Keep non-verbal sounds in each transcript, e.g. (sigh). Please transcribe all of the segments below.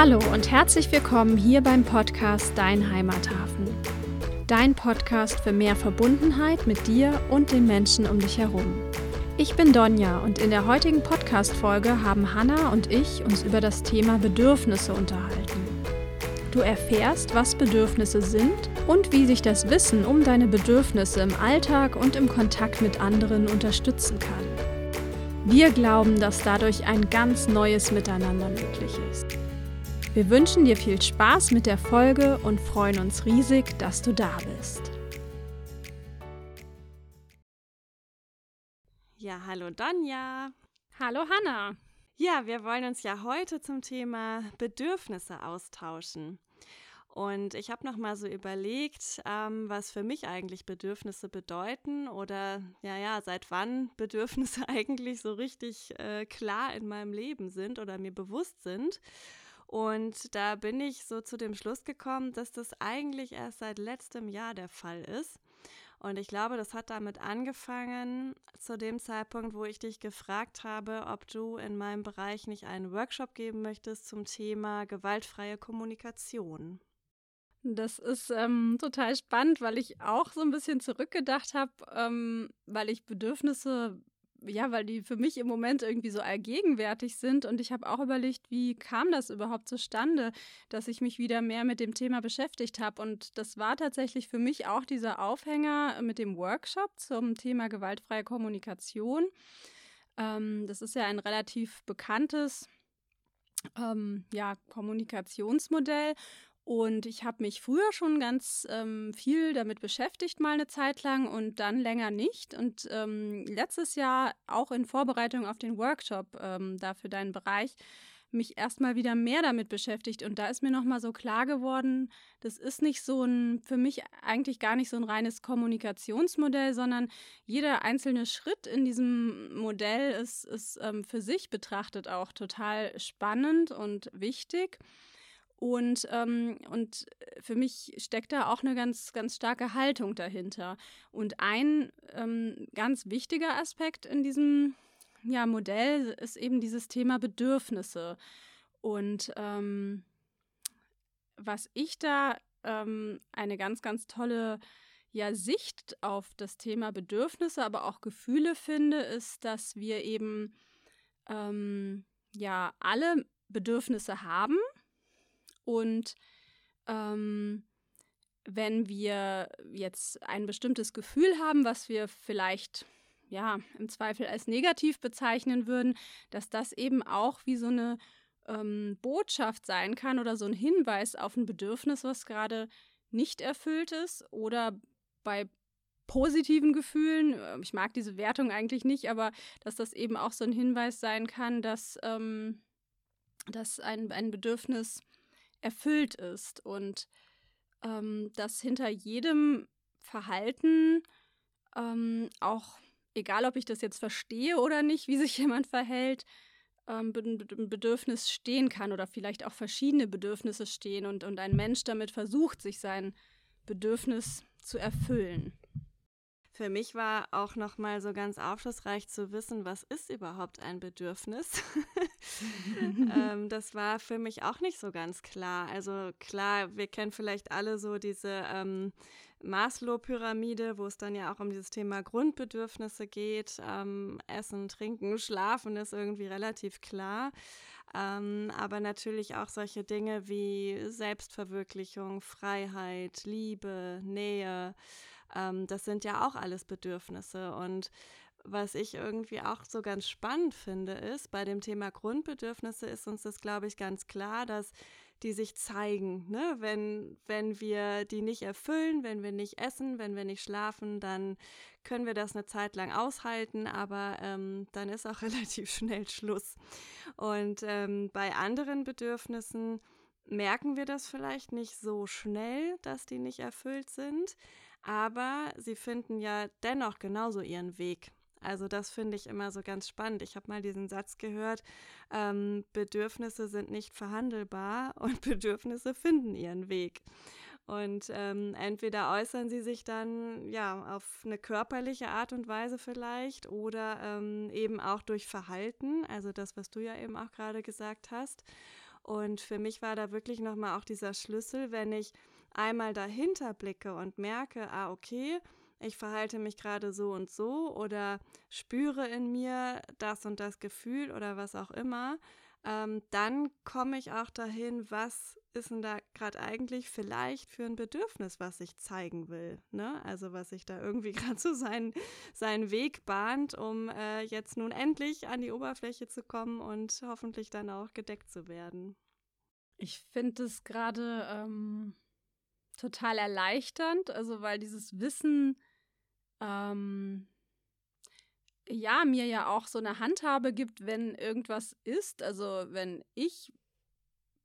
Hallo und herzlich willkommen hier beim Podcast Dein Heimathafen. Dein Podcast für mehr Verbundenheit mit dir und den Menschen um dich herum. Ich bin Donja und in der heutigen Podcast-Folge haben Hanna und ich uns über das Thema Bedürfnisse unterhalten. Du erfährst, was Bedürfnisse sind und wie sich das Wissen um deine Bedürfnisse im Alltag und im Kontakt mit anderen unterstützen kann. Wir glauben, dass dadurch ein ganz neues Miteinander möglich ist. Wir wünschen dir viel Spaß mit der Folge und freuen uns riesig, dass du da bist. Ja, hallo Donja. Hallo Hanna. Ja, wir wollen uns ja heute zum Thema Bedürfnisse austauschen. Und ich habe noch mal so überlegt, ähm, was für mich eigentlich Bedürfnisse bedeuten oder ja, ja, seit wann (laughs) Bedürfnisse (laughs) eigentlich so richtig äh, klar in meinem Leben sind oder mir bewusst sind. Und da bin ich so zu dem Schluss gekommen, dass das eigentlich erst seit letztem Jahr der Fall ist. Und ich glaube, das hat damit angefangen, zu dem Zeitpunkt, wo ich dich gefragt habe, ob du in meinem Bereich nicht einen Workshop geben möchtest zum Thema gewaltfreie Kommunikation. Das ist ähm, total spannend, weil ich auch so ein bisschen zurückgedacht habe, ähm, weil ich Bedürfnisse ja, weil die für mich im Moment irgendwie so allgegenwärtig sind. Und ich habe auch überlegt, wie kam das überhaupt zustande, dass ich mich wieder mehr mit dem Thema beschäftigt habe. Und das war tatsächlich für mich auch dieser Aufhänger mit dem Workshop zum Thema gewaltfreie Kommunikation. Ähm, das ist ja ein relativ bekanntes ähm, ja, Kommunikationsmodell. Und ich habe mich früher schon ganz ähm, viel damit beschäftigt, mal eine Zeit lang und dann länger nicht. Und ähm, letztes Jahr auch in Vorbereitung auf den Workshop ähm, da für deinen Bereich mich erstmal wieder mehr damit beschäftigt. Und da ist mir nochmal so klar geworden, das ist nicht so ein, für mich eigentlich gar nicht so ein reines Kommunikationsmodell, sondern jeder einzelne Schritt in diesem Modell ist, ist ähm, für sich betrachtet auch total spannend und wichtig. Und, ähm, und für mich steckt da auch eine ganz, ganz starke Haltung dahinter. Und ein ähm, ganz wichtiger Aspekt in diesem ja, Modell ist eben dieses Thema Bedürfnisse. Und ähm, was ich da ähm, eine ganz, ganz tolle ja, Sicht auf das Thema Bedürfnisse, aber auch Gefühle finde, ist, dass wir eben ähm, ja alle Bedürfnisse haben und ähm, wenn wir jetzt ein bestimmtes Gefühl haben, was wir vielleicht ja im Zweifel als negativ bezeichnen würden, dass das eben auch wie so eine ähm, Botschaft sein kann oder so ein Hinweis auf ein Bedürfnis, was gerade nicht erfüllt ist oder bei positiven Gefühlen, äh, ich mag diese Wertung eigentlich nicht, aber dass das eben auch so ein Hinweis sein kann, dass, ähm, dass ein, ein Bedürfnis erfüllt ist und ähm, dass hinter jedem Verhalten ähm, auch, egal ob ich das jetzt verstehe oder nicht, wie sich (laughs) jemand verhält, ähm, ein Bedürfnis stehen kann oder vielleicht auch verschiedene Bedürfnisse stehen und, und ein Mensch damit versucht, sich sein Bedürfnis zu erfüllen. Für mich war auch noch mal so ganz aufschlussreich zu wissen, was ist überhaupt ein Bedürfnis. (laughs) ähm, das war für mich auch nicht so ganz klar. Also klar, wir kennen vielleicht alle so diese ähm, Maslow-Pyramide, wo es dann ja auch um dieses Thema Grundbedürfnisse geht. Ähm, Essen, Trinken, Schlafen ist irgendwie relativ klar. Ähm, aber natürlich auch solche Dinge wie Selbstverwirklichung, Freiheit, Liebe, Nähe. Ähm, das sind ja auch alles Bedürfnisse. Und was ich irgendwie auch so ganz spannend finde, ist, bei dem Thema Grundbedürfnisse ist uns das, glaube ich, ganz klar, dass die sich zeigen. Ne? Wenn, wenn wir die nicht erfüllen, wenn wir nicht essen, wenn wir nicht schlafen, dann können wir das eine Zeit lang aushalten, aber ähm, dann ist auch (laughs) relativ schnell Schluss. Und ähm, bei anderen Bedürfnissen merken wir das vielleicht nicht so schnell, dass die nicht erfüllt sind aber sie finden ja dennoch genauso ihren Weg. Also das finde ich immer so ganz spannend. Ich habe mal diesen Satz gehört, ähm, Bedürfnisse sind nicht verhandelbar (laughs) und Bedürfnisse finden ihren Weg. Und ähm, entweder äußern sie sich dann ja auf eine körperliche Art und Weise vielleicht oder ähm, eben auch durch Verhalten, also das, was du ja eben auch gerade gesagt hast. Und für mich war da wirklich nochmal auch dieser Schlüssel, wenn ich einmal dahinter blicke und merke, ah, okay, ich verhalte mich gerade so und so oder spüre in mir das und das Gefühl oder was auch immer, ähm, dann komme ich auch dahin, was ist denn da gerade eigentlich vielleicht für ein Bedürfnis, was ich zeigen will. Ne? Also was sich da irgendwie (laughs) gerade so seinen, seinen Weg bahnt, um äh, jetzt nun endlich an die Oberfläche zu kommen und hoffentlich dann auch gedeckt zu werden. Ich finde es gerade ähm, total erleichternd, also weil dieses Wissen ähm, ja, mir ja auch so eine Handhabe gibt, wenn irgendwas ist. Also wenn ich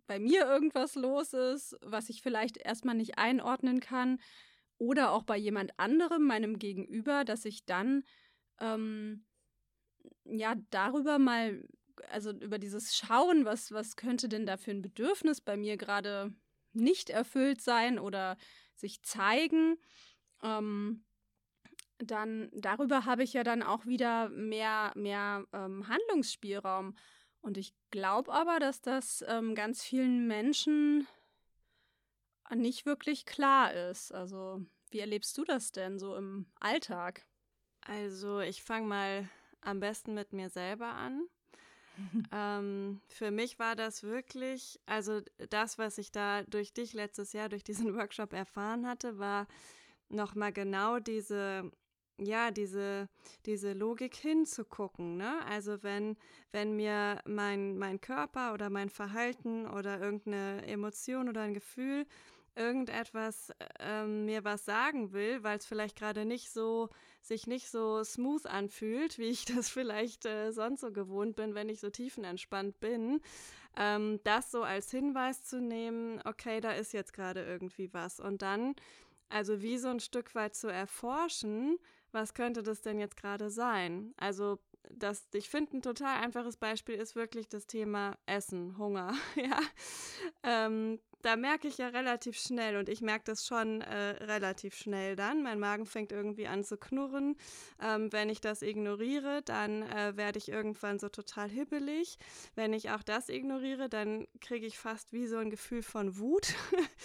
bei mir irgendwas los ist, was ich vielleicht erstmal nicht einordnen kann, oder auch bei jemand anderem, meinem Gegenüber, dass ich dann ähm, ja darüber mal, also über dieses Schauen, was, was könnte denn da für ein Bedürfnis bei mir gerade nicht erfüllt sein oder sich zeigen, ähm, dann darüber habe ich ja dann auch wieder mehr, mehr ähm, Handlungsspielraum. Und ich glaube aber, dass das ähm, ganz vielen Menschen nicht wirklich klar ist. Also, wie erlebst du das denn so im Alltag? Also, ich fange mal am besten mit mir selber an. (laughs) ähm, für mich war das wirklich, also das, was ich da durch dich letztes Jahr, durch diesen (laughs) Workshop erfahren hatte, war nochmal genau diese ja, diese, diese Logik hinzugucken. Ne? Also wenn, wenn mir mein, mein Körper oder mein Verhalten oder irgendeine Emotion oder ein Gefühl irgendetwas ähm, mir was sagen will, weil es vielleicht gerade nicht so sich nicht so smooth anfühlt, wie ich (laughs) das vielleicht äh, sonst so gewohnt bin, wenn ich so tiefenentspannt bin, ähm, das so als Hinweis zu nehmen, okay, da ist jetzt gerade irgendwie was und dann also wie so ein Stück weit zu erforschen, was könnte das denn jetzt gerade sein? Also das, ich finde, ein total einfaches Beispiel ist wirklich das Thema Essen, Hunger. (laughs) ja, ähm, da merke ich ja relativ schnell und ich merke das schon äh, relativ schnell dann. Mein Magen fängt irgendwie an zu knurren. Ähm, wenn ich das ignoriere, dann äh, werde ich irgendwann so total hibbelig. Wenn ich auch das ignoriere, dann kriege ich fast wie so ein Gefühl von Wut.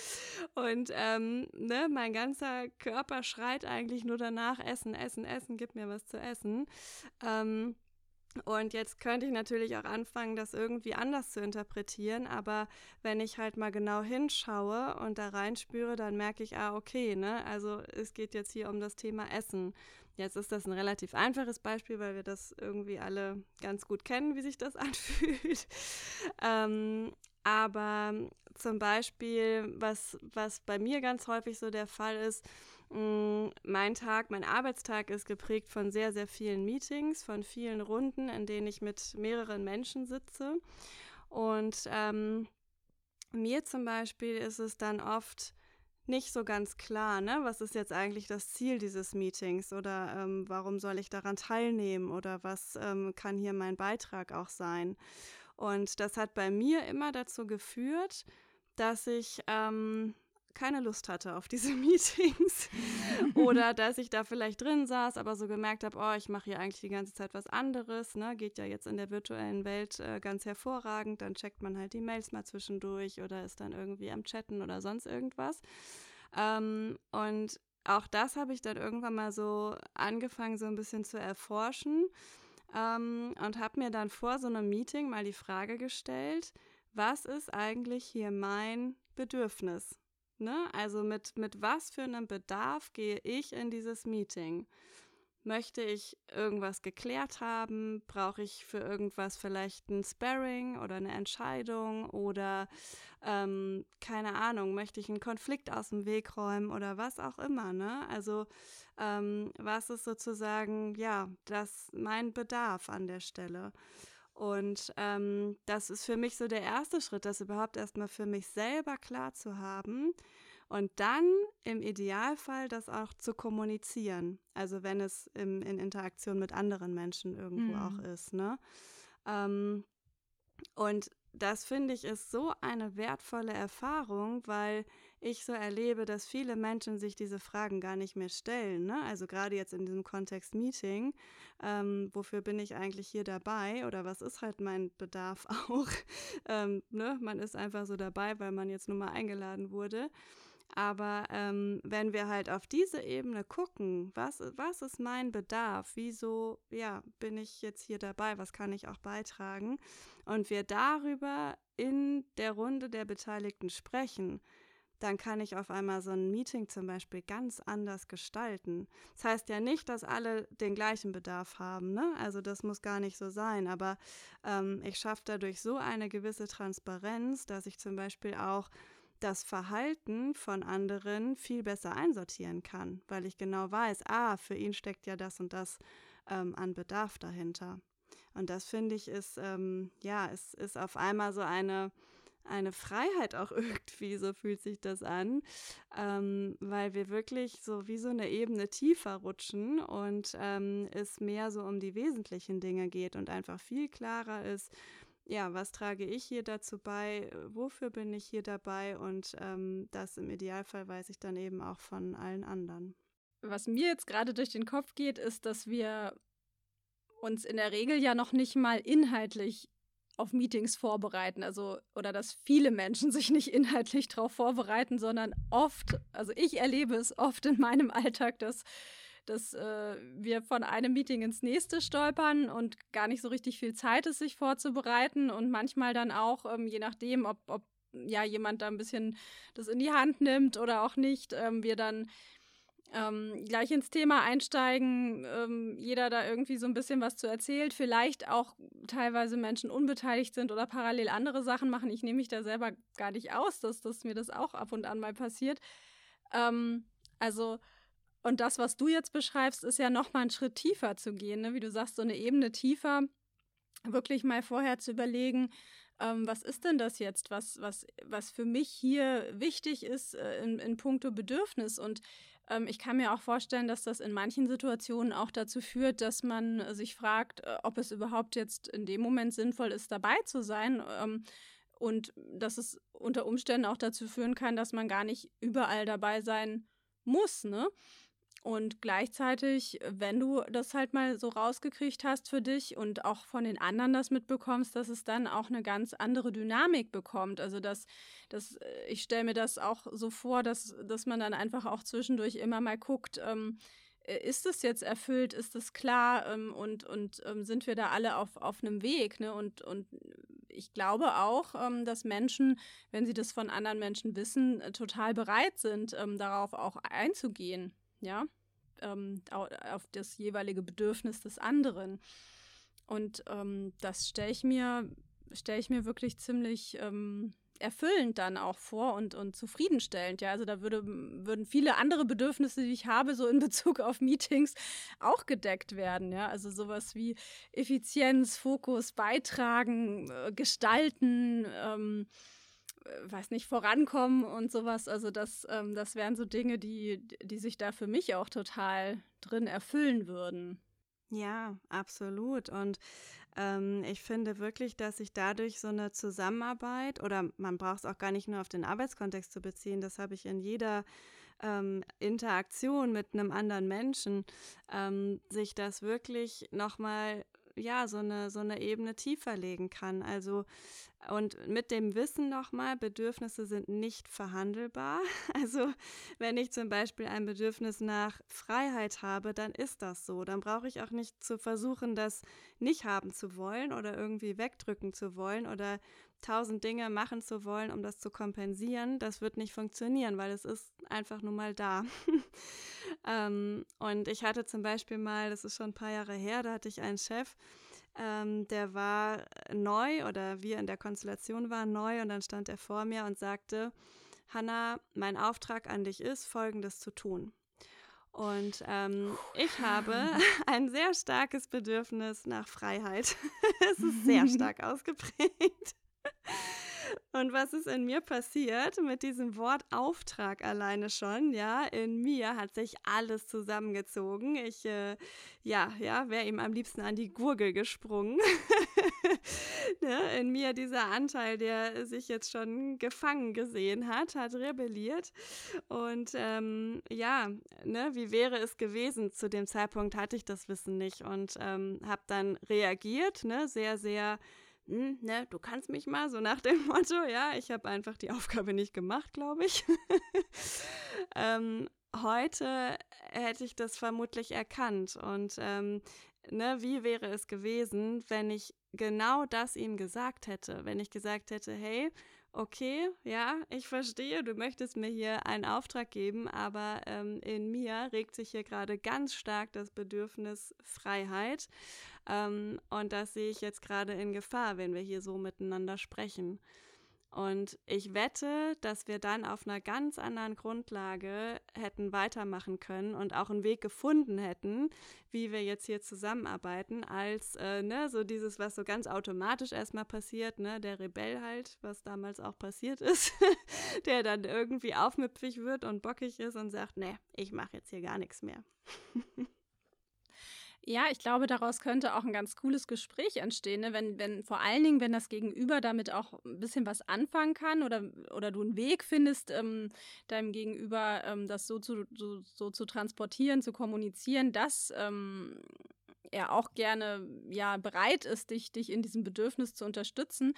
(laughs) und ähm, ne, mein ganzer Körper schreit eigentlich nur danach, essen, essen, essen, gib mir was zu essen. Ähm, und jetzt könnte ich natürlich auch anfangen, das irgendwie anders zu interpretieren, aber wenn ich halt mal genau hinschaue und da reinspüre, dann merke ich, ah, okay, ne, also es geht jetzt hier um das Thema Essen. Jetzt ist das ein relativ einfaches Beispiel, weil wir das irgendwie alle ganz gut kennen, wie sich das (laughs) anfühlt. ähm, aber zum Beispiel, was, was bei mir ganz häufig so der Fall ist, mein Tag, mein Arbeitstag ist geprägt von sehr, sehr vielen Meetings, von vielen Runden, in denen ich mit mehreren Menschen sitze. Und ähm, mir zum Beispiel ist es dann oft nicht so ganz klar, ne? Was ist jetzt eigentlich das Ziel dieses Meetings oder ähm, warum soll ich daran teilnehmen oder was ähm, kann hier mein Beitrag auch sein? Und das hat bei mir immer dazu geführt, dass ich ähm, keine Lust hatte auf diese (laughs) Meetings oder dass ich da vielleicht drin saß, aber so gemerkt habe, oh, ich mache hier eigentlich die ganze Zeit was anderes, ne? geht ja jetzt in der virtuellen Welt äh, ganz hervorragend, dann checkt man halt die Mails mal zwischendurch oder ist dann irgendwie am Chatten oder sonst irgendwas. Ähm, und auch das habe ich dann irgendwann mal so angefangen, so ein bisschen zu erforschen ähm, und habe mir dann vor so einem Meeting mal die Frage gestellt, was ist eigentlich hier mein Bedürfnis? Ne? Also mit, mit was für einem Bedarf gehe ich in dieses Meeting? Möchte ich irgendwas geklärt haben? Brauche ich für irgendwas vielleicht ein Sparring oder eine Entscheidung? Oder ähm, keine Ahnung, möchte ich einen Konflikt aus dem Weg räumen oder was auch immer? Ne? Also ähm, was ist sozusagen, ja, das mein Bedarf an der Stelle? Und ähm, das ist für mich so der erste Schritt, das überhaupt erstmal für mich selber klar zu haben und dann im Idealfall das auch zu kommunizieren. Also wenn es im, in Interaktion mit anderen Menschen irgendwo mhm. auch ist. Ne? Ähm, und das finde ich ist so eine wertvolle Erfahrung, weil ich so erlebe, dass viele Menschen sich diese Fragen gar nicht mehr stellen. Ne? Also gerade jetzt in diesem Kontext Meeting, ähm, wofür bin ich eigentlich hier dabei oder was ist halt mein Bedarf (laughs) auch? ähm, ne? Man ist einfach so dabei, weil man jetzt nun mal eingeladen wurde. Aber ähm, wenn wir halt auf diese Ebene gucken, was, was ist mein Bedarf? Wieso ja, bin ich jetzt hier dabei? Was kann ich auch beitragen? Und wir darüber in der Runde der Beteiligten sprechen, dann kann ich auf einmal so ein Meeting zum Beispiel ganz anders gestalten. Das heißt ja nicht, dass alle den gleichen Bedarf haben, ne? Also das muss gar nicht so sein, aber ähm, ich schaffe dadurch so eine gewisse Transparenz, dass ich zum Beispiel auch das Verhalten von anderen viel besser einsortieren kann, weil ich genau weiß, ah, für ihn steckt ja das und das ähm, an Bedarf dahinter. Und das finde ich ist, ähm, ja, es ist auf einmal so eine, eine Freiheit auch (laughs) irgendwie, so fühlt sich das an, ähm, weil wir wirklich so wie so eine Ebene tiefer rutschen und ähm, es mehr so um die wesentlichen Dinge geht und einfach viel klarer ist, ja, was trage ich hier dazu bei, wofür bin ich hier dabei und ähm, das im Idealfall weiß ich dann eben auch von allen anderen. Was mir jetzt gerade durch den Kopf geht, ist, dass wir uns in der Regel ja noch nicht mal inhaltlich auf Meetings vorbereiten, also oder dass viele Menschen (laughs) sich nicht inhaltlich darauf vorbereiten, sondern oft, also ich erlebe es oft in meinem Alltag, dass dass äh, wir von einem Meeting ins nächste stolpern und gar nicht so richtig viel Zeit ist, sich vorzubereiten und manchmal dann auch, ähm, je nachdem, ob, ob ja jemand da ein bisschen das in die Hand nimmt oder auch nicht, ähm, wir dann ähm, gleich ins Thema einsteigen, ähm, jeder da irgendwie so ein bisschen was zu erzählt, vielleicht auch teilweise Menschen unbeteiligt sind oder parallel andere Sachen machen. Ich nehme mich da selber gar nicht aus, dass, dass mir das auch ab und an mal passiert. Ähm, also und das, was du jetzt beschreibst, ist ja noch mal einen Schritt tiefer zu gehen, ne? wie du sagst, so eine Ebene tiefer, wirklich mal vorher zu überlegen, ähm, was ist denn das jetzt, was, was, was für mich hier wichtig ist äh, in, in puncto Bedürfnis. Und ähm, ich kann mir auch vorstellen, dass das in manchen Situationen auch dazu führt, dass man sich fragt, äh, ob es überhaupt jetzt in dem Moment sinnvoll ist, dabei zu sein. Ähm, und dass es unter Umständen auch dazu führen kann, dass man gar nicht überall dabei sein muss, ne? Und gleichzeitig, wenn du das halt mal so rausgekriegt hast für dich und auch von den anderen das mitbekommst, dass es dann auch eine ganz andere Dynamik bekommt. Also dass, dass äh, ich stelle mir das auch so vor, dass, dass man dann einfach auch zwischendurch immer mal guckt, ähm, äh, ist es jetzt erfüllt, ist es klar ähm, und, und ähm, sind wir da alle auf, auf einem Weg? Ne? Und, und ich glaube auch, ähm, dass Menschen, wenn sie das von anderen Menschen wissen, äh, total bereit sind, ähm, darauf auch einzugehen ja, ähm, auf das jeweilige Bedürfnis des anderen. Und ähm, das stelle ich mir, stelle ich mir wirklich ziemlich ähm, erfüllend dann auch vor und, und zufriedenstellend. Ja, also da würde, würden viele andere Bedürfnisse, die ich habe, so in Bezug auf Meetings auch gedeckt werden. Ja, also sowas wie Effizienz, Fokus, Beitragen, äh, Gestalten, ähm, äh, weiß nicht, vorankommen und sowas. Also das, ähm, das wären so Dinge, die, die sich da für mich auch total drin erfüllen würden. Ja, absolut. Und ähm, ich finde wirklich, dass sich dadurch so eine Zusammenarbeit oder man braucht es auch gar nicht nur auf den Arbeitskontext zu beziehen, das habe ich in jeder ähm, Interaktion mit einem anderen Menschen, ähm, sich das wirklich nochmal ja, so eine, so eine Ebene tiefer legen kann. Also, und mit dem Wissen nochmal, Bedürfnisse sind nicht verhandelbar. (laughs) Also, wenn ich zum Beispiel ein Bedürfnis nach Freiheit habe, dann ist das so. Dann brauche ich auch nicht zu versuchen, das nicht haben zu wollen oder irgendwie wegdrücken zu wollen oder tausend Dinge machen zu wollen, um das zu kompensieren, das wird nicht funktionieren, weil es ist einfach nur mal da. (laughs) ähm, und ich hatte zum Beispiel mal, das ist schon ein paar Jahre her, da hatte ich einen Chef, ähm, der war neu oder wir in der Konstellation waren neu und dann stand er vor mir und sagte, Hanna, mein Auftrag an dich ist, Folgendes zu tun. Und ähm, ich habe (laughs) ein sehr starkes Bedürfnis nach Freiheit. (laughs) es ist sehr stark ausgeprägt. (laughs) Und was ist in mir passiert mit diesem Wort Auftrag alleine schon? Ja, in mir hat sich alles zusammengezogen. Ich, äh, ja, ja, wäre ihm am liebsten an die Gurgel gesprungen. (laughs) ne, in mir dieser Anteil, der sich jetzt schon gefangen gesehen hat, hat rebelliert. Und ähm, ja, ne, wie wäre es gewesen? Zu dem Zeitpunkt hatte ich das Wissen nicht und ähm, habe dann reagiert, ne, sehr, sehr hm, ne, du kannst mich mal, so nach dem (laughs) Motto, ja, ich habe einfach die Aufgabe nicht gemacht, glaube ich. (laughs) ähm, heute hätte ich das vermutlich erkannt und ähm, ne, wie wäre es gewesen, wenn ich genau das ihm gesagt hätte, wenn ich gesagt hätte, hey, okay, ja, ich verstehe, du möchtest mir hier einen Auftrag geben, aber ähm, in mir regt sich hier gerade ganz stark das Bedürfnis Freiheit. Ähm, und das sehe ich jetzt gerade in Gefahr, wenn wir hier so miteinander sprechen. Und ich wette, dass wir dann auf einer ganz anderen Grundlage hätten weitermachen können und auch einen Weg gefunden hätten, wie wir jetzt hier zusammenarbeiten, als äh, ne, so dieses, was so ganz automatisch erstmal passiert, ne, der Rebell halt, was damals auch passiert ist, (laughs) der dann irgendwie aufmüpfig wird und bockig ist und sagt, ne, ich mache jetzt hier gar nichts mehr. (laughs) Ja, ich glaube, daraus könnte auch ein ganz cooles Gespräch entstehen, ne? wenn, wenn vor allen Dingen, wenn das Gegenüber damit auch ein bisschen was anfangen kann oder, oder du einen Weg findest, ähm, deinem Gegenüber ähm, das so zu, so, so zu transportieren, zu kommunizieren, dass ähm, er auch gerne ja bereit ist, dich, dich in diesem Bedürfnis zu unterstützen.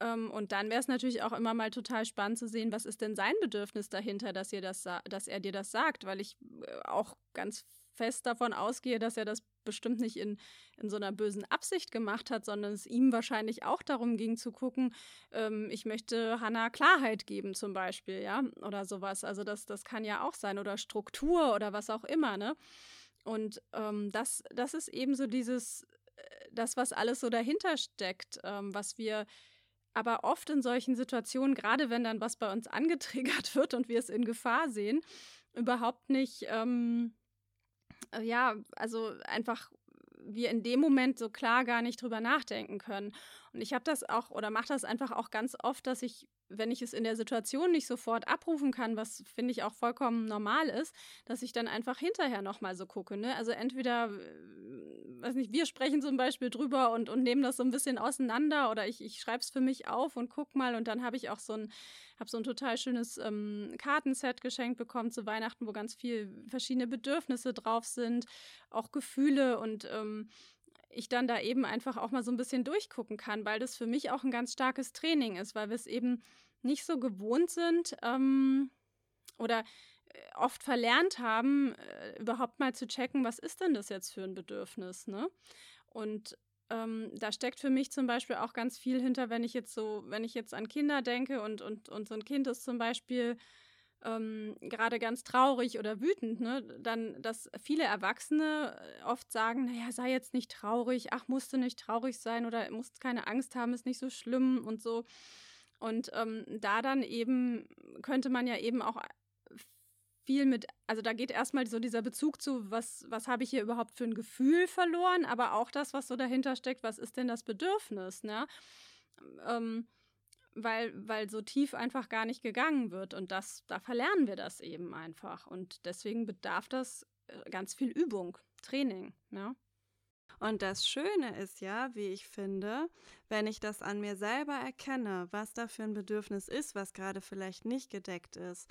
Ähm, und dann wäre es natürlich auch immer mal total spannend zu sehen, was ist denn sein Bedürfnis dahinter, dass, ihr das, dass er dir das sagt, weil ich äh, auch ganz fest davon ausgehe, dass er das bestimmt nicht in, in so einer bösen Absicht gemacht hat, sondern es ihm wahrscheinlich auch darum ging zu gucken, ähm, ich möchte Hannah Klarheit geben zum Beispiel, ja, oder sowas. Also das, das kann ja auch sein oder Struktur oder was auch immer, ne? Und ähm, das, das ist eben so dieses, äh, das, was alles so dahinter steckt, ähm, was wir aber oft in solchen Situationen, gerade wenn dann was bei uns angetriggert (laughs) wird und wir es in Gefahr sehen, überhaupt nicht ähm, äh, ja, also einfach wir in dem Moment so klar gar nicht drüber nachdenken können. Und ich habe das auch oder mache das einfach auch ganz oft, dass ich wenn ich es in der Situation nicht sofort abrufen kann, was finde ich auch vollkommen normal ist, dass ich dann einfach hinterher nochmal so gucke. Ne? Also entweder, äh, weiß nicht, wir sprechen zum Beispiel drüber und, und nehmen das so ein bisschen auseinander oder ich, ich schreibe es für mich auf und guck mal und dann habe ich auch so ein, habe so ein total schönes ähm, Kartenset geschenkt bekommen zu Weihnachten, wo ganz viel verschiedene Bedürfnisse drauf sind, auch Gefühle und ähm, ich dann da eben einfach auch mal so ein bisschen durchgucken kann, weil das für mich auch ein ganz starkes Training ist, weil wir es eben nicht so gewohnt sind ähm, oder äh, oft verlernt haben, äh, überhaupt mal zu checken, was ist denn das jetzt für ein Bedürfnis, ne? Und ähm, da steckt für mich zum Beispiel auch ganz viel hinter, wenn ich jetzt so, wenn ich jetzt an Kinder denke und, und, und so ein Kind ist zum Beispiel ähm, gerade ganz traurig oder wütend, ne, dann, dass viele Erwachsene äh, oft sagen, naja, sei jetzt nicht traurig, ach, musste nicht traurig sein oder musst keine Angst haben, ist nicht so schlimm und so. Und ähm, da dann eben könnte man ja eben auch viel mit, also da geht erstmal so dieser Bezug zu, was, was habe ich hier überhaupt für ein Gefühl verloren, aber auch das, was so dahinter steckt, was ist denn das Bedürfnis, ne? Ähm, weil, weil so tief einfach gar nicht gegangen wird. Und das, da verlernen wir das eben einfach. Und deswegen bedarf das äh, ganz viel Übung, Training. Ja. Und das Schöne ist ja, wie ich finde, wenn ich das an mir selber erkenne, was da für ein Bedürfnis ist, was gerade vielleicht nicht gedeckt ist,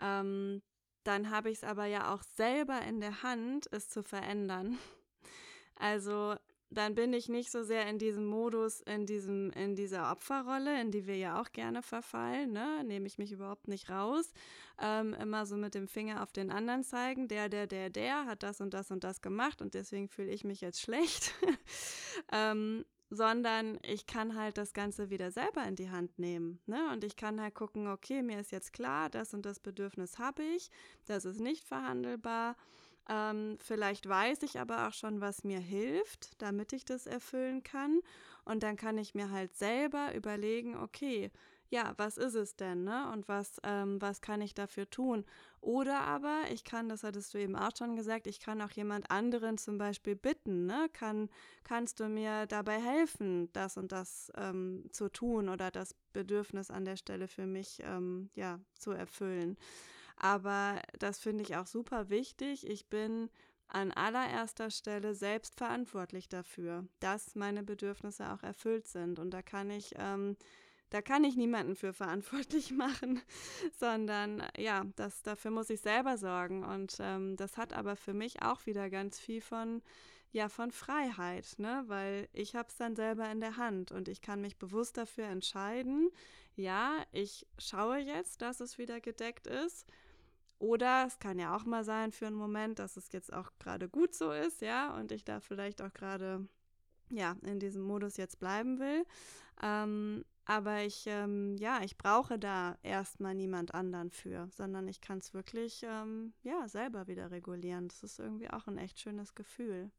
ähm, dann habe ich es aber ja auch selber in der Hand, es zu verändern. (laughs) Also dann bin ich nicht so sehr in diesem Modus, in diesem, in dieser Opferrolle, in die wir ja auch gerne verfallen, ne? Nehme ich mich überhaupt nicht raus. Ähm, immer so mit dem Finger auf den anderen zeigen, der, der, der, der hat das und das und das gemacht und deswegen fühle ich mich jetzt schlecht. (laughs) ähm, sondern ich kann halt das Ganze wieder selber in die Hand nehmen. Ne? Und ich kann halt gucken, okay, mir ist jetzt klar, das und das Bedürfnis habe ich, das ist nicht verhandelbar. Ähm, vielleicht weiß ich aber auch schon, was mir hilft, damit ich das erfüllen kann. Und dann kann ich mir halt selber überlegen, okay, ja, was ist es denn, ne? Und was, ähm, was kann ich dafür tun? Oder aber ich kann, das hattest du eben auch schon gesagt, ich kann auch jemand anderen zum Beispiel bitten, ne? Kann, kannst du mir dabei helfen, das und das ähm, zu tun oder das Bedürfnis an der Stelle für mich ähm, ja zu erfüllen? Aber das finde ich auch super wichtig. Ich bin an allererster Stelle selbst verantwortlich dafür, dass meine Bedürfnisse auch erfüllt sind. Und da kann ich, ähm, da kann ich niemanden für (laughs) verantwortlich machen, sondern ja, das, dafür muss ich selber sorgen. Und ähm, das hat aber für mich auch wieder ganz viel von ja von Freiheit, ne? Weil ich habe es dann selber in der Hand und ich kann mich bewusst dafür entscheiden. Ja, ich schaue jetzt, dass es wieder gedeckt ist oder es kann ja auch mal sein für einen Moment, dass es jetzt auch gerade gut so ist, ja, und ich da vielleicht auch gerade ja in diesem Modus jetzt bleiben will. Ähm, aber ich, ähm, ja, ich brauche da erstmal niemand anderen für, sondern ich kann es wirklich, ähm, ja, selber wieder regulieren. Das ist irgendwie auch ein echt schönes Gefühl.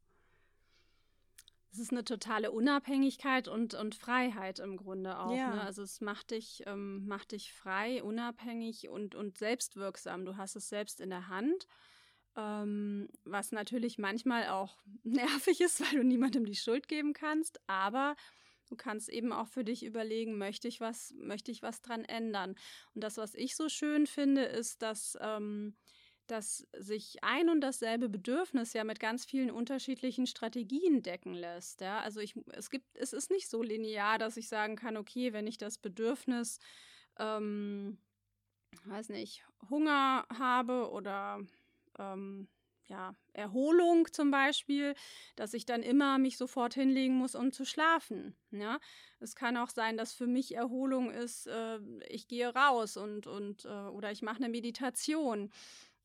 Es ist eine totale Unabhängigkeit und, und Freiheit im Grunde auch. Ja. Ne? Also es macht dich, ähm, macht dich frei, unabhängig und, und selbstwirksam. Du hast es selbst in der Hand. Ähm, was natürlich manchmal auch (laughs) nervig ist, weil du niemandem die Schuld geben kannst, aber du kannst eben auch für dich überlegen, möchte ich was, möchte ich was dran ändern. Und das, was ich so schön finde, ist, dass ähm, dass sich ein und dasselbe Bedürfnis ja mit ganz vielen unterschiedlichen Strategien decken lässt. Ja? Also ich, es gibt, es ist nicht so linear, dass ich sagen kann, okay, wenn ich das Bedürfnis, ähm, weiß nicht, Hunger habe oder ähm, ja, Erholung zum Beispiel, dass ich dann immer mich sofort hinlegen muss, um zu schlafen. Ja? Es kann auch sein, dass für mich Erholung ist, äh, ich gehe raus und, und äh, oder ich mache eine Meditation.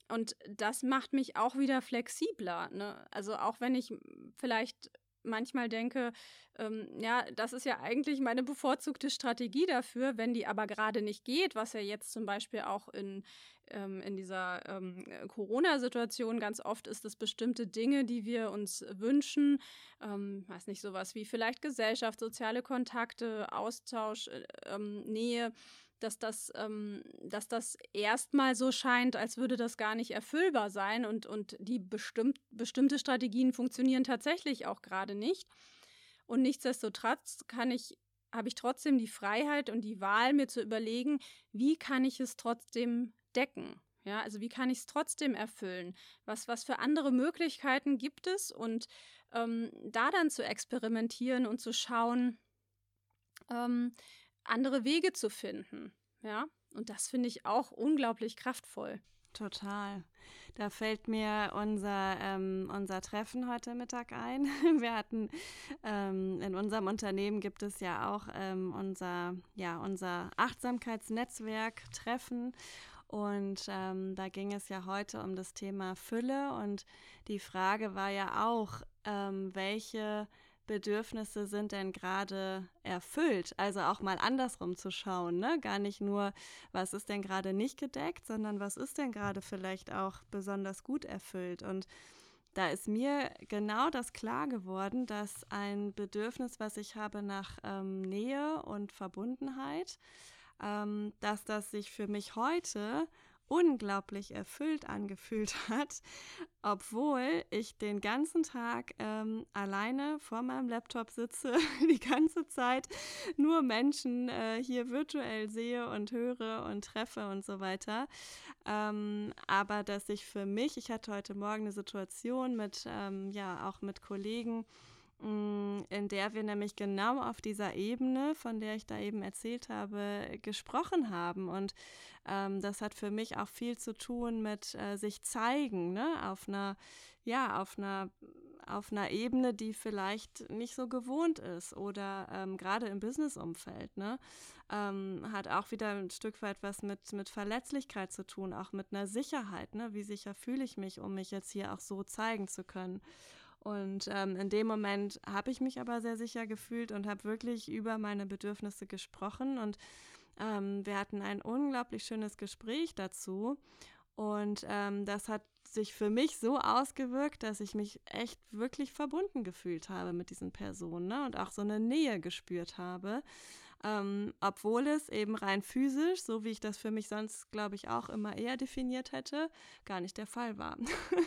Und das macht mich auch wieder flexibler. Ne? Also auch wenn ich vielleicht manchmal denke, ähm, ja, das ist ja eigentlich meine bevorzugte Strategie dafür, wenn die aber gerade nicht geht, was ja jetzt zum Beispiel auch in, ähm, in dieser ähm, Corona-Situation ganz oft ist, dass bestimmte Dinge, die wir uns wünschen, ähm, weiß nicht, sowas wie vielleicht Gesellschaft, soziale Kontakte, Austausch, äh, ähm, Nähe, dass das, ähm, dass das erstmal so scheint, als würde das gar nicht erfüllbar sein und, und die bestimmt, bestimmte Strategien funktionieren tatsächlich auch gerade nicht. Und nichtsdestotrotz kann ich, habe ich trotzdem die Freiheit und die Wahl, mir zu überlegen, wie kann ich es trotzdem decken? Ja, also wie kann ich es trotzdem erfüllen? Was, was für andere Möglichkeiten gibt es? Und ähm, da dann zu experimentieren und zu schauen, ähm, andere Wege zu finden. Ja, und das finde ich auch unglaublich kraftvoll. Total. Da fällt mir unser, ähm, unser Treffen heute Mittag ein. (laughs) Wir hatten ähm, in unserem Unternehmen gibt es ja auch ähm, unser, ja, unser Achtsamkeitsnetzwerk Treffen. Und ähm, da ging es ja heute um das Thema Fülle. Und die Frage war ja auch, ähm, welche Bedürfnisse sind denn gerade erfüllt? Also auch mal andersrum zu schauen, ne? Gar nicht nur, was ist denn gerade nicht gedeckt, sondern was ist denn gerade vielleicht auch besonders gut erfüllt? Und da ist mir genau das klar geworden, dass ein Bedürfnis, was ich habe nach ähm, Nähe und Verbundenheit, ähm, dass das sich für mich heute unglaublich erfüllt angefühlt (laughs) hat, obwohl ich den ganzen Tag ähm, alleine vor meinem Laptop sitze, (laughs) die ganze Zeit nur Menschen äh, hier virtuell sehe und höre und treffe und so weiter. Ähm, aber dass ich für mich, ich hatte heute Morgen eine Situation mit, ähm, ja, auch mit Kollegen, in der wir nämlich genau auf dieser Ebene, von der ich da eben erzählt habe, gesprochen haben. Und ähm, das hat für mich auch viel zu tun mit äh, sich zeigen, ne? auf einer, ja, auf einer auf einer Ebene, die vielleicht nicht so gewohnt ist oder ähm, gerade im Businessumfeld, ne, ähm, hat auch wieder ein Stück weit was mit, mit Verletzlichkeit zu tun, auch mit einer Sicherheit, ne, wie sicher fühle ich mich, um mich jetzt hier auch so zeigen zu können. Und ähm, in dem Moment habe ich mich aber sehr sicher gefühlt und habe wirklich über meine Bedürfnisse gesprochen. Und ähm, wir hatten ein unglaublich schönes Gespräch dazu. Und ähm, das hat sich für mich so ausgewirkt, dass ich mich echt wirklich verbunden gefühlt habe mit diesen Personen ne? und auch so eine Nähe gespürt habe ähm, obwohl es eben rein physisch, so wie ich das für mich sonst, glaube ich, auch immer eher definiert hätte, gar nicht der Fall war.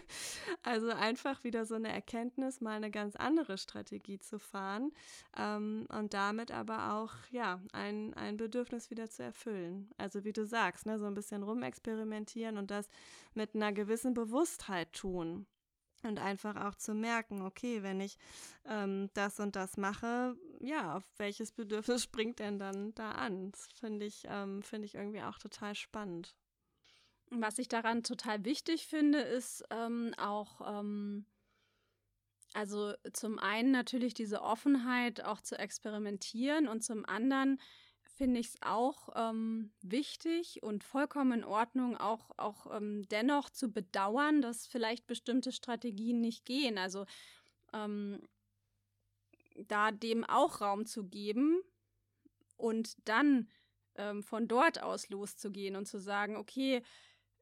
(laughs) also einfach wieder so eine Erkenntnis, mal eine ganz andere Strategie zu fahren ähm, und damit aber auch, ja, ein, ein Bedürfnis wieder zu erfüllen. Also wie du sagst, ne, so ein bisschen rumexperimentieren und das mit einer gewissen Bewusstheit tun. Und einfach auch zu merken, okay, wenn ich ähm, das und das mache, ja, auf welches Bedürfnis (laughs) springt denn dann da an? Das finde ich, ähm, find ich irgendwie auch total spannend. Was ich daran total wichtig finde, ist ähm, auch, ähm, also zum einen natürlich diese Offenheit auch zu experimentieren und zum anderen finde ich es auch ähm, wichtig und vollkommen in Ordnung, auch, auch ähm, dennoch zu bedauern, dass vielleicht bestimmte Strategien nicht gehen. Also ähm, da dem auch Raum zu geben und dann ähm, von dort aus loszugehen und zu sagen, okay,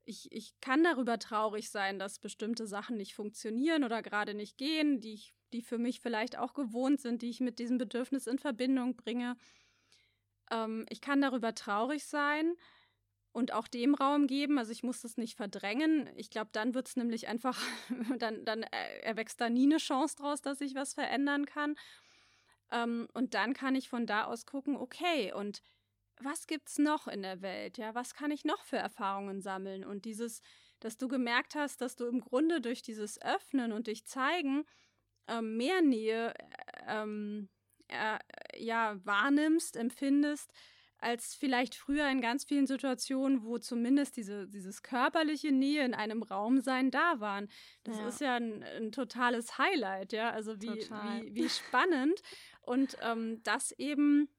ich, ich kann darüber traurig sein, dass bestimmte Sachen nicht funktionieren oder gerade nicht gehen, die, ich, die für mich vielleicht auch gewohnt sind, die ich mit diesem Bedürfnis in Verbindung bringe. Ähm, ich kann darüber traurig sein und auch dem Raum geben. Also ich muss das nicht verdrängen. Ich glaube, dann wird es nämlich einfach, (laughs) dann, dann erwächst da nie eine Chance draus, dass ich was verändern kann. Ähm, und dann kann ich von da aus gucken, okay, und was gibt's noch in der Welt? Ja, was kann ich noch für Erfahrungen sammeln? Und dieses, dass du gemerkt hast, dass du im Grunde durch dieses Öffnen und dich zeigen ähm, mehr Nähe ähm, äh, ja, wahrnimmst, empfindest, als vielleicht früher in ganz vielen Situationen, wo zumindest diese, dieses körperliche Nähe in einem Raum sein da waren. Das ja. ist ja ein, ein, totales Highlight, ja. Also wie, wie, wie spannend. Und ähm, das eben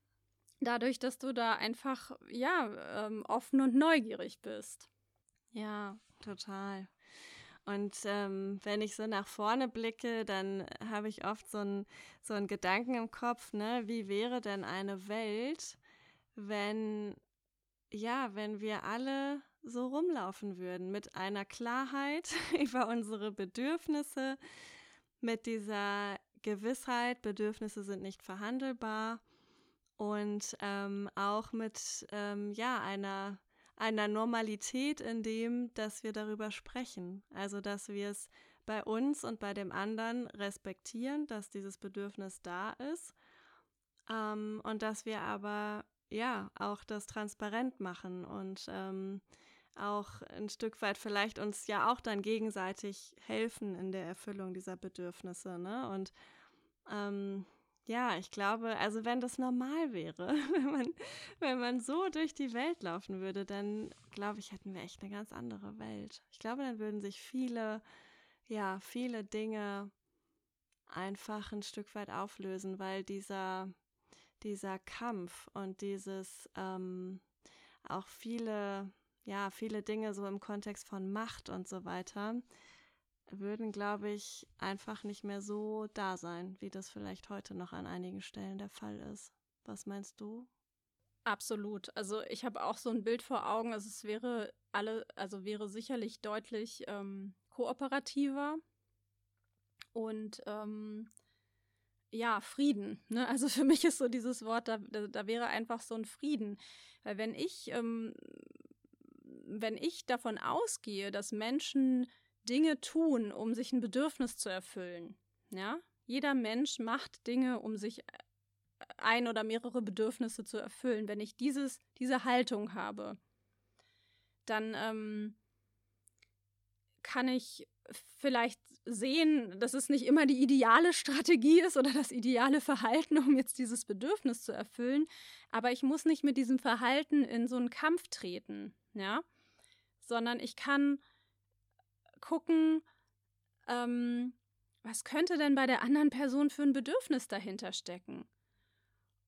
dadurch, dass du da einfach, ja, ähm, offen und neugierig bist. Ja, total. Und ähm, wenn ich so nach vorne blicke, dann habe ich oft so einen so Gedanken im Kopf, ne, wie wäre denn eine Welt, wenn, ja, wenn wir alle so rumlaufen würden, mit einer Klarheit (laughs) über unsere Bedürfnisse, mit dieser Gewissheit, Bedürfnisse sind nicht verhandelbar und ähm, auch mit ähm, ja einer einer Normalität in dem, dass wir darüber sprechen. Also, dass wir es bei uns und bei dem anderen respektieren, dass dieses Bedürfnis da ist. Ähm, und dass wir aber ja auch das transparent machen und ähm, auch ein Stück weit vielleicht uns ja auch dann gegenseitig helfen in der Erfüllung dieser Bedürfnisse. Ne? Und ähm, ja, ich glaube, also wenn das normal wäre, (laughs) wenn man, wenn man so durch die Welt laufen würde, dann glaube ich, hätten wir echt eine ganz andere Welt. Ich glaube, dann würden sich viele, ja, viele Dinge einfach ein Stück weit auflösen, weil dieser, dieser Kampf und dieses ähm, auch viele, ja, viele Dinge so im Kontext von Macht und so weiter, würden, glaube ich, einfach nicht mehr so da sein, wie das vielleicht heute noch an einigen Stellen der Fall ist. Was meinst du? Absolut. Also ich habe auch so ein Bild vor Augen. Also es wäre alle, also wäre sicherlich deutlich ähm, kooperativer und ähm, ja, Frieden. Ne? Also für mich ist so dieses Wort, da, da, da wäre einfach so ein Frieden. Weil wenn ich, ähm, wenn ich davon ausgehe, dass Menschen Dinge tun, um sich ein Bedürfnis zu erfüllen. Ja? Jeder Mensch macht Dinge, um sich äh, ein oder mehrere Bedürfnisse zu erfüllen. Wenn ich dieses, diese Haltung habe, dann ähm, kann ich vielleicht sehen, dass es nicht immer die ideale Strategie ist oder das ideale Verhalten, um jetzt dieses Bedürfnis zu erfüllen. Aber ich muss nicht mit diesem Verhalten in so einen Kampf treten, ja, sondern ich kann gucken, ähm, was könnte denn bei der anderen Person für ein Bedürfnis dahinter stecken?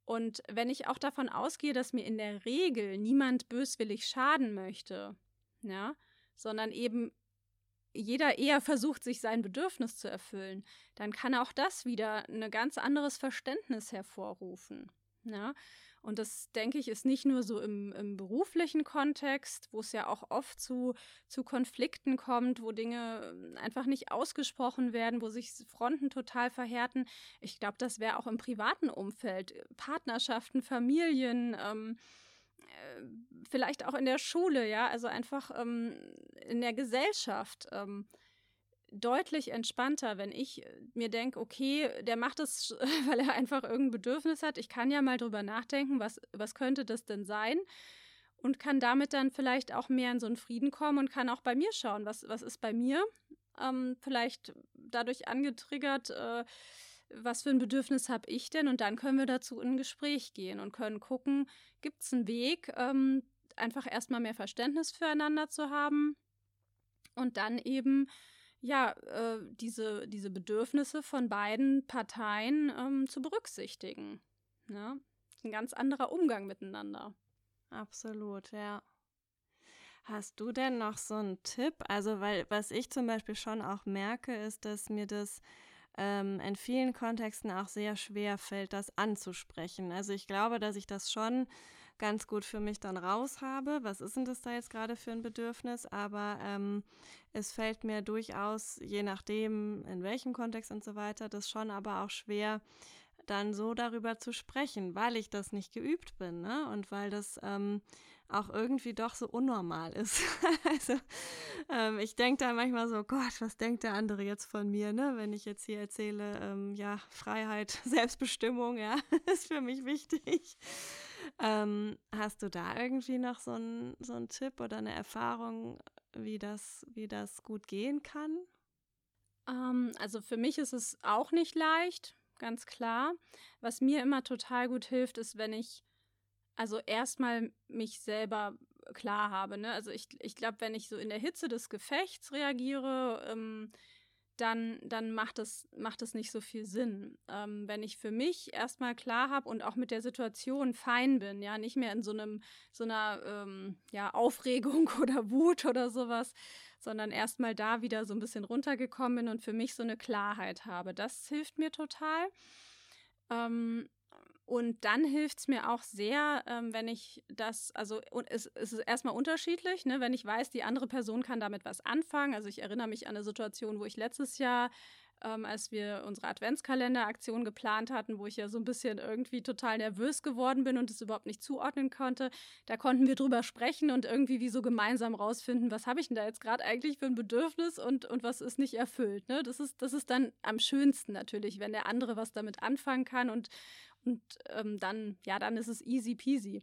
Und wenn ich auch davon ausgehe, dass mir in der Regel niemand böswillig schaden möchte, ja, sondern eben jeder eher versucht, sich sein Bedürfnis zu erfüllen, dann kann auch das wieder ein ganz anderes Verständnis hervorrufen. Ja? Und das, denke ich, ist nicht nur so im, im beruflichen Kontext, wo es ja auch oft zu, zu Konflikten kommt, wo Dinge ähm, einfach nicht ausgesprochen werden, wo sich Fronten total verhärten. Ich glaube, das wäre auch im privaten Umfeld, Partnerschaften, Familien, ähm, äh, vielleicht auch in der Schule, ja, also einfach ähm, in der Gesellschaft. Ähm, deutlich entspannter, wenn ich äh, mir denke, okay, der macht das, (laughs) weil er einfach irgendein Bedürfnis hat. Ich kann ja mal drüber nachdenken, was, was könnte das denn sein? Und kann damit dann vielleicht auch mehr in so einen Frieden kommen und kann auch bei mir schauen, was, was ist bei mir? Ähm, vielleicht dadurch angetriggert, äh, was für ein Bedürfnis habe ich denn? Und dann können wir dazu in ein Gespräch gehen und können gucken, gibt es einen Weg, ähm, einfach erstmal mehr Verständnis füreinander zu haben und dann eben ja, äh, diese, diese Bedürfnisse von beiden Parteien ähm, zu berücksichtigen. Ne? Ein ganz anderer Umgang miteinander. Absolut, ja. Hast du denn noch so einen Tipp? Also, weil was ich zum Beispiel schon auch merke, ist, dass mir das ähm, in vielen Kontexten auch sehr schwer fällt, das anzusprechen. Also ich glaube, dass ich das schon ganz gut für mich dann raus habe. Was ist denn das da jetzt gerade für ein Bedürfnis? Aber ähm, es fällt mir durchaus, je nachdem, in welchem Kontext und so weiter, das schon aber auch schwer, dann so darüber zu sprechen, weil ich das nicht geübt bin, ne? Und weil das ähm, auch irgendwie doch so unnormal (laughs) ist. also ähm, ich denke da manchmal so, Gott, was denkt der andere jetzt von mir, ne? Wenn ich jetzt hier erzähle, ähm, ja, Freiheit, (laughs) Selbstbestimmung, ja, (laughs) ist für mich wichtig. Ähm, hast du da irgendwie noch so einen so Tipp oder eine Erfahrung, wie das, wie das gut gehen kann? Ähm, also für mich ist es auch nicht leicht, ganz klar. Was mir immer total gut hilft, ist, wenn ich also erstmal mich selber klar habe. Ne? Also ich, ich glaube, wenn ich so in der Hitze des Gefechts reagiere, ähm, dann, dann macht es macht nicht so viel Sinn. Ähm, wenn ich für mich erstmal klar habe und auch mit der Situation fein bin, ja, nicht mehr in so einem so einer ähm, ja, Aufregung (laughs) oder Wut oder sowas, sondern erstmal da wieder so ein bisschen runtergekommen bin und für mich so eine Klarheit habe. Das hilft mir total. Ähm, und dann hilft es mir auch sehr, ähm, wenn ich das, also und es, es ist erstmal unterschiedlich, ne? wenn ich weiß, die andere Person kann damit was anfangen. Also ich erinnere mich an eine Situation, wo ich letztes Jahr, ähm, als wir unsere Adventskalender-Aktion geplant hatten, wo ich ja so ein bisschen irgendwie total nervös geworden bin und es überhaupt nicht zuordnen konnte, da konnten wir drüber sprechen und irgendwie wie so gemeinsam rausfinden, was habe ich denn da jetzt gerade eigentlich für ein Bedürfnis und, und was ist nicht erfüllt. Ne? Das, ist, das ist dann am schönsten natürlich, wenn der andere was damit anfangen kann und, und ähm, dann, ja, dann ist es easy peasy.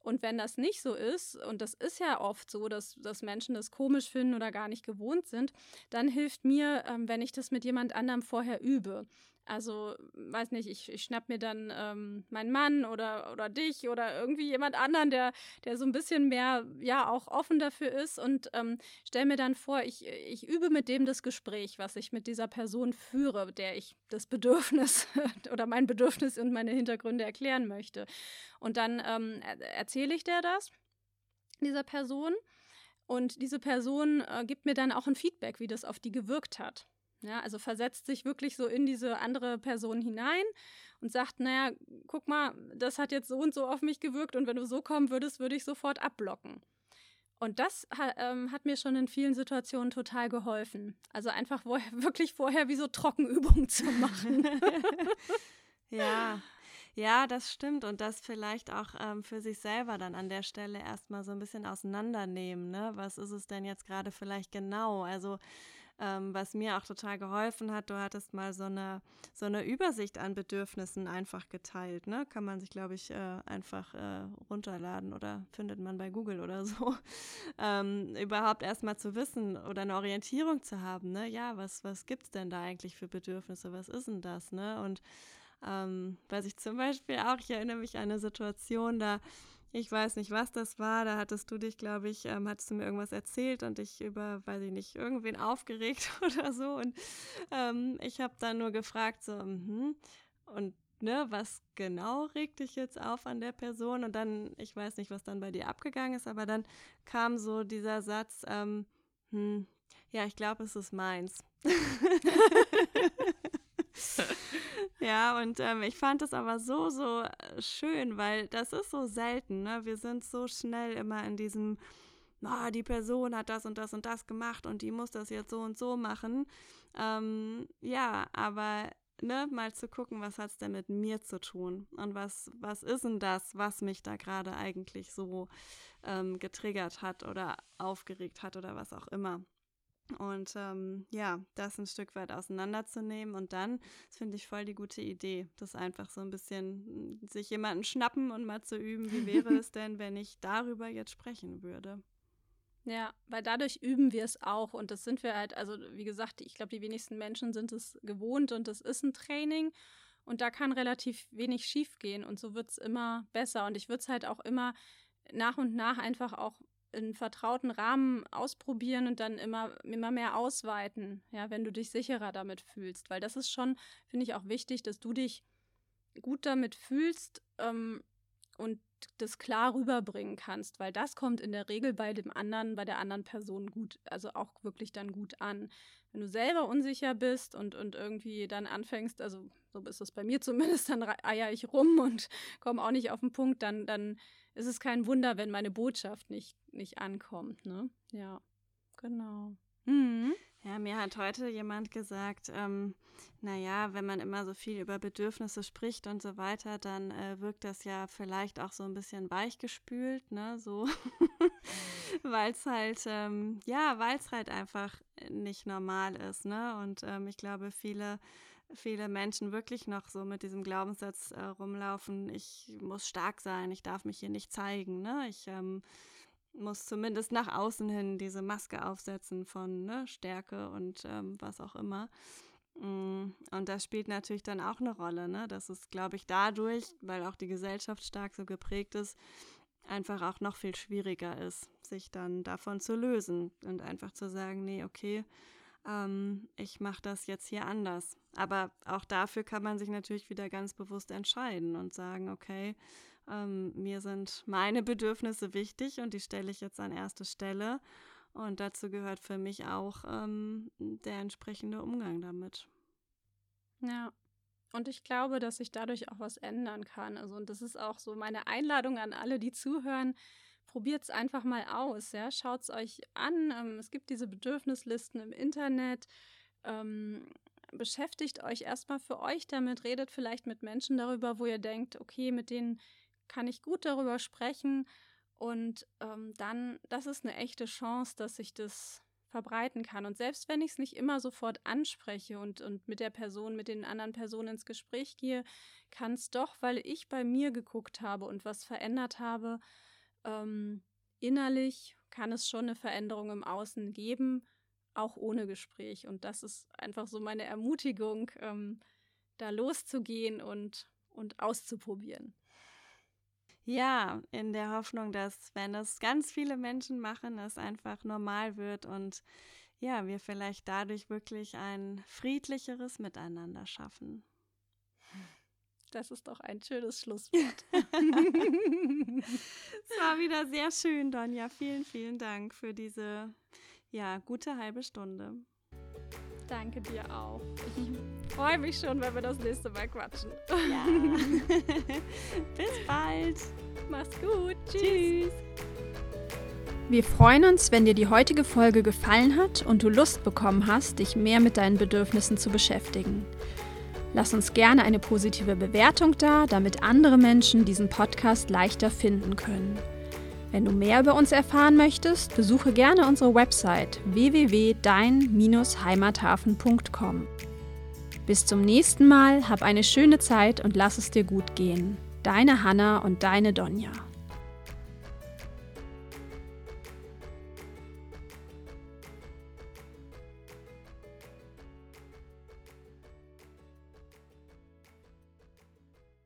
Und wenn das nicht so ist, und das ist ja oft so, dass, dass Menschen das komisch finden oder gar nicht gewohnt sind, dann hilft mir, ähm, wenn ich das mit jemand anderem vorher übe. Also, weiß nicht, ich, ich schnapp mir dann ähm, meinen Mann oder, oder dich oder irgendwie jemand anderen, der, der so ein bisschen mehr, ja, auch offen dafür ist und ähm, stell mir dann vor, ich, ich übe mit dem das Gespräch, was ich mit dieser Person führe, der ich das Bedürfnis (laughs) oder mein Bedürfnis und meine Hintergründe erklären möchte. Und dann ähm, erzähle ich der das, dieser Person. Und diese Person äh, gibt mir dann auch ein Feedback, wie das auf die gewirkt hat. Ja, also versetzt sich wirklich so in diese andere Person hinein und sagt, naja, guck mal, das hat jetzt so und so auf mich gewirkt und wenn du so kommen würdest, würde ich sofort abblocken. Und das ähm, hat mir schon in vielen Situationen total geholfen. Also einfach (laughs) wirklich vorher wie so Trockenübungen zu machen. (laughs) ja, ja, das stimmt. Und das vielleicht auch ähm, für sich selber dann an der Stelle erstmal so ein bisschen auseinandernehmen. Ne? Was ist es denn jetzt gerade vielleicht genau? Also ähm, was mir auch total geholfen hat. Du hattest mal so eine, so eine Übersicht an Bedürfnissen einfach geteilt. Ne? Kann man sich, glaube ich, äh, einfach äh, runterladen oder findet man bei Google oder so. (laughs) Ähm, überhaupt erstmal zu wissen oder eine Orientierung zu haben. Ne? Ja, was, was gibt es denn da eigentlich für Bedürfnisse? Was ist denn das? Ne? Und ähm, weiß ich zum Beispiel auch, ich erinnere mich an eine Situation, da ich weiß nicht, was das war. Da hattest du dich, glaube ich, ähm, hattest du mir irgendwas erzählt und dich über, weiß ich nicht, irgendwen aufgeregt (laughs) oder so. Und ähm, ich habe dann nur gefragt, so, mh, und ne, was genau regt dich jetzt auf an der Person? Und dann, ich weiß nicht, was dann bei dir abgegangen ist, aber dann kam so dieser Satz, ähm, hm, ja, ich glaube, es ist meins. (laughs) (laughs) Ja, und ähm, ich fand es aber so, so äh, schön, weil das ist so selten. Ne? Wir sind so schnell immer in diesem, oh, die Person hat das und das und das gemacht und die muss das jetzt so und so machen. Ähm, ja, aber ne, mal zu gucken, was hat es denn mit mir zu tun und was, was ist denn das, was mich da gerade eigentlich so ähm, getriggert hat oder aufgeregt hat oder was auch immer. Und ähm, ja, das ein Stück weit auseinanderzunehmen und dann, das finde ich voll die gute Idee, das einfach so ein bisschen hm, sich jemanden schnappen und mal zu üben, wie wäre es (laughs) denn, wenn ich darüber jetzt sprechen würde. Ja, weil dadurch üben wir es auch und das sind wir halt, also wie gesagt, ich glaube, die wenigsten Menschen sind es gewohnt und das ist ein Training und da kann relativ wenig schief gehen und so wird es immer besser und ich würde es halt auch immer nach und nach einfach auch in vertrauten Rahmen ausprobieren und dann immer, immer mehr ausweiten, ja, wenn du dich sicherer damit fühlst. Weil das ist schon, finde ich, auch wichtig, dass du dich gut damit fühlst ähm, und das klar rüberbringen kannst, weil das kommt in der Regel bei dem anderen, bei der anderen Person gut, also auch wirklich dann gut an. Wenn du selber unsicher bist und, und irgendwie dann anfängst, also so ist es bei mir zumindest, dann eier ich rum und (laughs) komme auch nicht auf den Punkt, dann, dann ist es kein Wunder, wenn meine Botschaft nicht, nicht ankommt, ne? Ja, genau. Mhm. Ja, mir hat heute jemand gesagt, ähm, naja, wenn man immer so viel über Bedürfnisse spricht und so weiter, dann äh, wirkt das ja vielleicht auch so ein bisschen weichgespült, ne, so, (laughs) weil es halt, ähm, ja, weil es halt einfach nicht normal ist, ne, und ähm, ich glaube, viele viele Menschen wirklich noch so mit diesem Glaubenssatz äh, rumlaufen, ich muss stark sein, ich darf mich hier nicht zeigen, ne? Ich ähm, muss zumindest nach außen hin diese Maske aufsetzen von ne, Stärke und ähm, was auch immer. Mm, und das spielt natürlich dann auch eine Rolle. Ne? Das ist, glaube ich, dadurch, weil auch die Gesellschaft stark so geprägt ist, einfach auch noch viel schwieriger ist, sich dann davon zu lösen und einfach zu sagen, nee, okay, ähm, ich mache das jetzt hier anders. Aber auch dafür kann man sich natürlich wieder ganz bewusst entscheiden und sagen, okay, ähm, mir sind meine Bedürfnisse wichtig und die stelle ich jetzt an erste Stelle. Und dazu gehört für mich auch ähm, der entsprechende Umgang damit. Ja. Und ich glaube, dass sich dadurch auch was ändern kann. Also, und das ist auch so meine Einladung an alle, die zuhören. Probiert es einfach mal aus, ja. Schaut es euch an. Ähm, es gibt diese Bedürfnislisten im Internet. Ähm, beschäftigt euch erstmal für euch damit, redet vielleicht mit Menschen darüber, wo ihr denkt, okay, mit denen kann ich gut darüber sprechen und ähm, dann, das ist eine echte Chance, dass ich das verbreiten kann. Und selbst wenn ich es nicht immer sofort anspreche und, und mit der Person, mit den anderen Personen ins Gespräch gehe, kann es doch, weil ich bei mir geguckt habe und was verändert habe, ähm, innerlich kann es schon eine Veränderung im Außen geben, auch ohne Gespräch. Und das ist einfach so meine Ermutigung, ähm, da loszugehen und, und auszuprobieren. Ja, in der Hoffnung, dass, wenn es ganz viele Menschen machen, es einfach normal wird und ja, wir vielleicht dadurch wirklich ein friedlicheres Miteinander schaffen. Das ist doch ein schönes Schlusswort. (laughs) es war wieder sehr schön, Donja. Vielen, vielen Dank für diese ja, gute halbe Stunde. Danke dir auch. Ich freue mich schon, wenn wir das nächste Mal quatschen. Ja. (laughs) Bis bald. Mach's gut. Tschüss. Wir freuen uns, wenn dir die heutige Folge gefallen hat und du Lust bekommen hast, dich mehr mit deinen Bedürfnissen zu beschäftigen. Lass uns gerne eine positive Bewertung da, damit andere Menschen diesen Podcast leichter finden können. Wenn du mehr über uns erfahren möchtest, besuche gerne unsere Website www.dein-heimathafen.com. Bis zum nächsten Mal, hab eine schöne Zeit und lass es dir gut gehen. Deine Hanna und deine Donja.